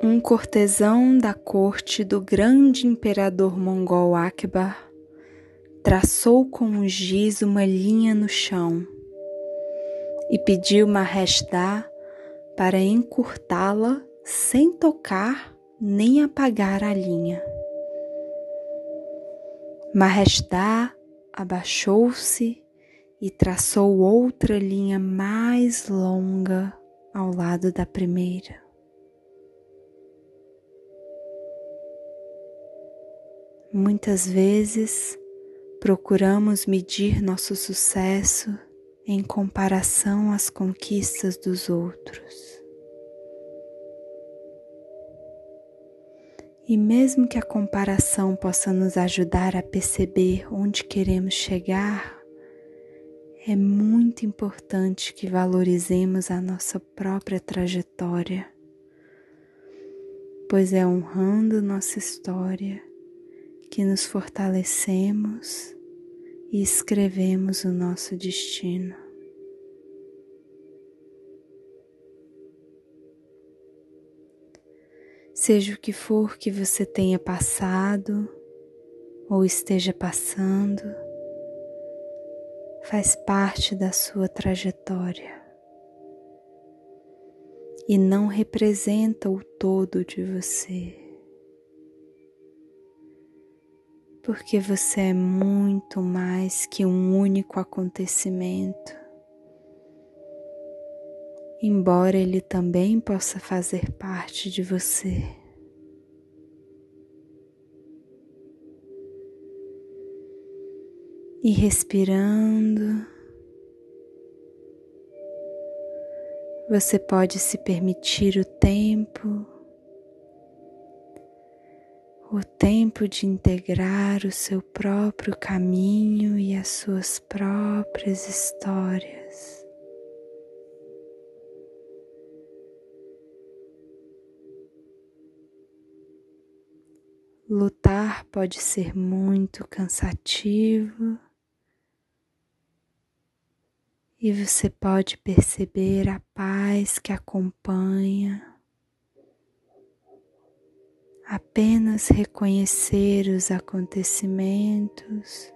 Um cortesão da corte do grande imperador mongol Akbar traçou com um giz uma linha no chão e pediu Maheshtá para encurtá-la sem tocar nem apagar a linha. Maheshtá abaixou-se e traçou outra linha mais longa ao lado da primeira. Muitas vezes procuramos medir nosso sucesso em comparação às conquistas dos outros. E mesmo que a comparação possa nos ajudar a perceber onde queremos chegar, é muito importante que valorizemos a nossa própria trajetória, pois é honrando nossa história que nos fortalecemos e escrevemos o nosso destino. Seja o que for que você tenha passado ou esteja passando, faz parte da sua trajetória e não representa o todo de você. Porque você é muito mais que um único acontecimento. Embora ele também possa fazer parte de você. E respirando, você pode se permitir o tempo o tempo de integrar o seu próprio caminho e as suas próprias histórias. Lutar pode ser muito cansativo e você pode perceber a paz que acompanha apenas reconhecer os acontecimentos,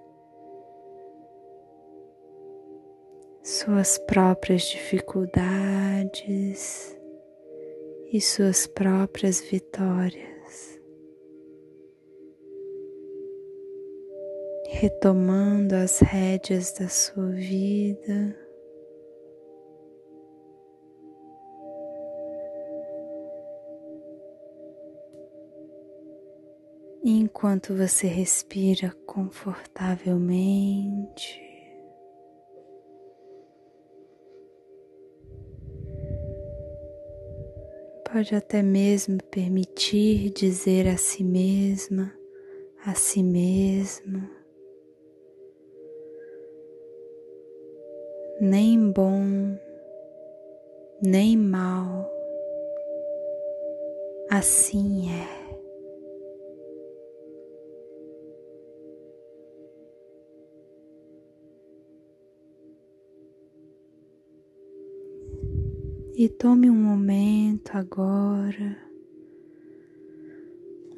suas próprias dificuldades e suas próprias vitórias. Retomando as rédeas da sua vida. Enquanto você respira confortavelmente. Pode até mesmo permitir dizer a si mesma, a si mesmo, nem bom, nem mal, assim é. E tome um momento agora,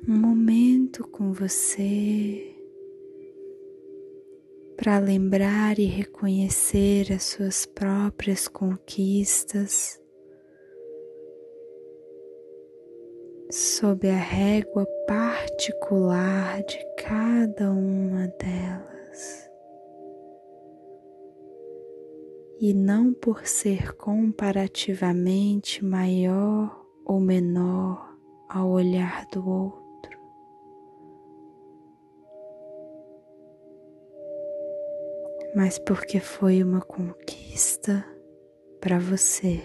um momento com você. Para lembrar e reconhecer as suas próprias conquistas. Sob a régua particular de cada uma delas. E não por ser comparativamente maior ou menor ao olhar do outro. Mas porque foi uma conquista para você.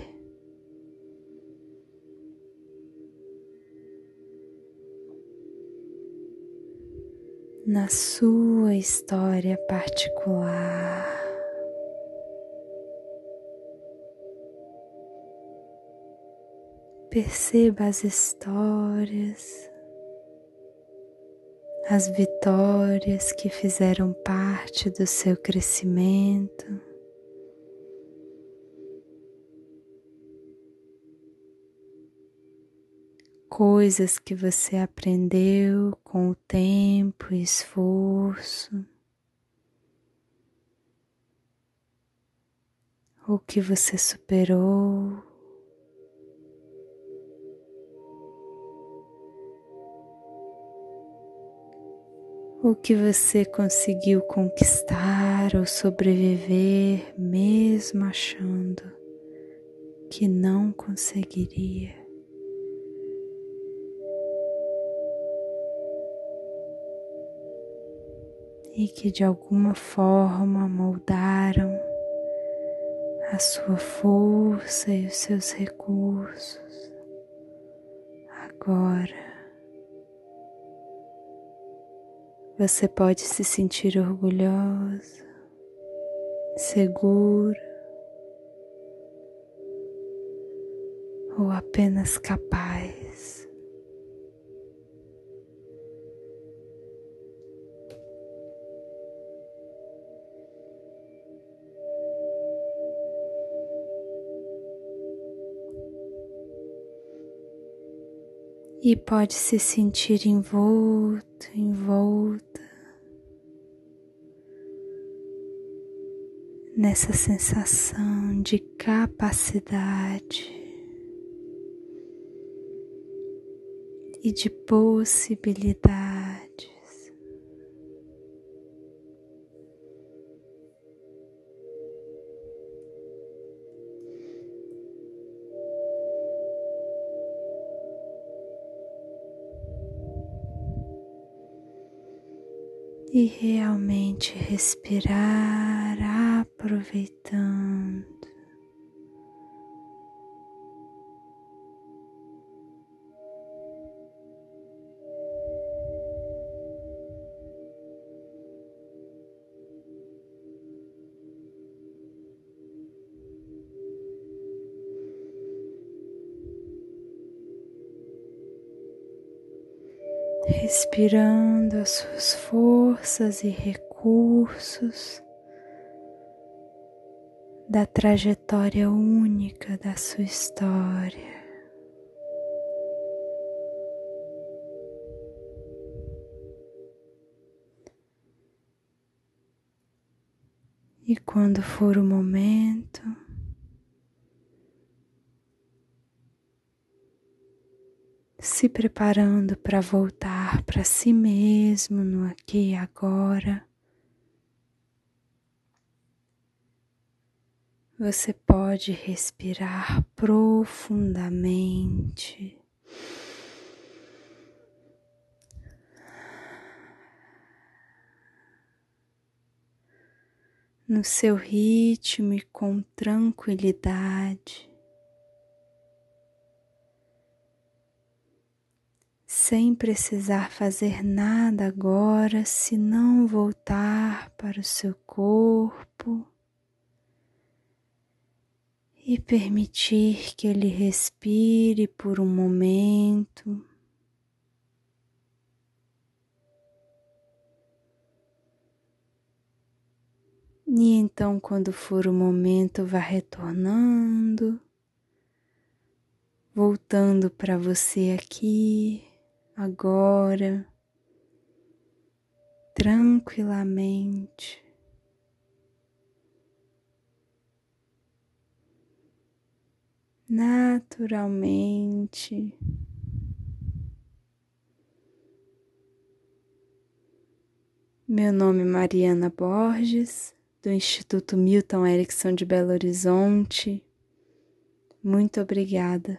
Na sua história particular. Perceba as histórias, as vitórias que fizeram parte do seu crescimento. coisas que você aprendeu com o tempo e esforço, o que você superou. O que você conseguiu conquistar ou sobreviver, mesmo achando que não conseguiria. E que de alguma forma moldaram a sua força e os seus recursos. Agora Você pode se sentir orgulhosa, segura ou apenas capaz. E pode se sentir envolto, envolta nessa sensação de capacidade e de possibilidade. E realmente respirar, aproveitando. Respirando as suas forças e recursos da trajetória única da sua história. E quando for o momento, se preparando para voltar para si mesmo no aqui e agora. Você pode respirar profundamente. No seu ritmo e com tranquilidade. Sem precisar fazer nada agora, se não voltar para o seu corpo e permitir que ele respire por um momento. E então, quando for o momento, vá retornando, voltando para você aqui agora, tranquilamente. Naturalmente, meu nome é Mariana Borges, do Instituto Milton Erickson de Belo Horizonte. Muito obrigada.